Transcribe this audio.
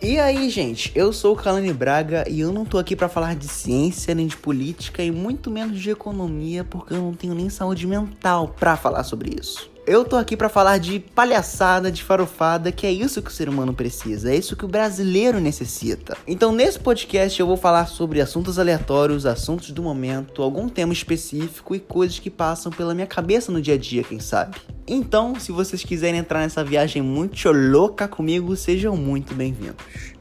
E aí, gente, eu sou o Kalani Braga e eu não tô aqui para falar de ciência, nem de política e muito menos de economia, porque eu não tenho nem saúde mental para falar sobre isso. Eu tô aqui para falar de palhaçada, de farofada, que é isso que o ser humano precisa, é isso que o brasileiro necessita. Então, nesse podcast eu vou falar sobre assuntos aleatórios, assuntos do momento, algum tema específico e coisas que passam pela minha cabeça no dia a dia, quem sabe. Então, se vocês quiserem entrar nessa viagem muito louca comigo, sejam muito bem-vindos.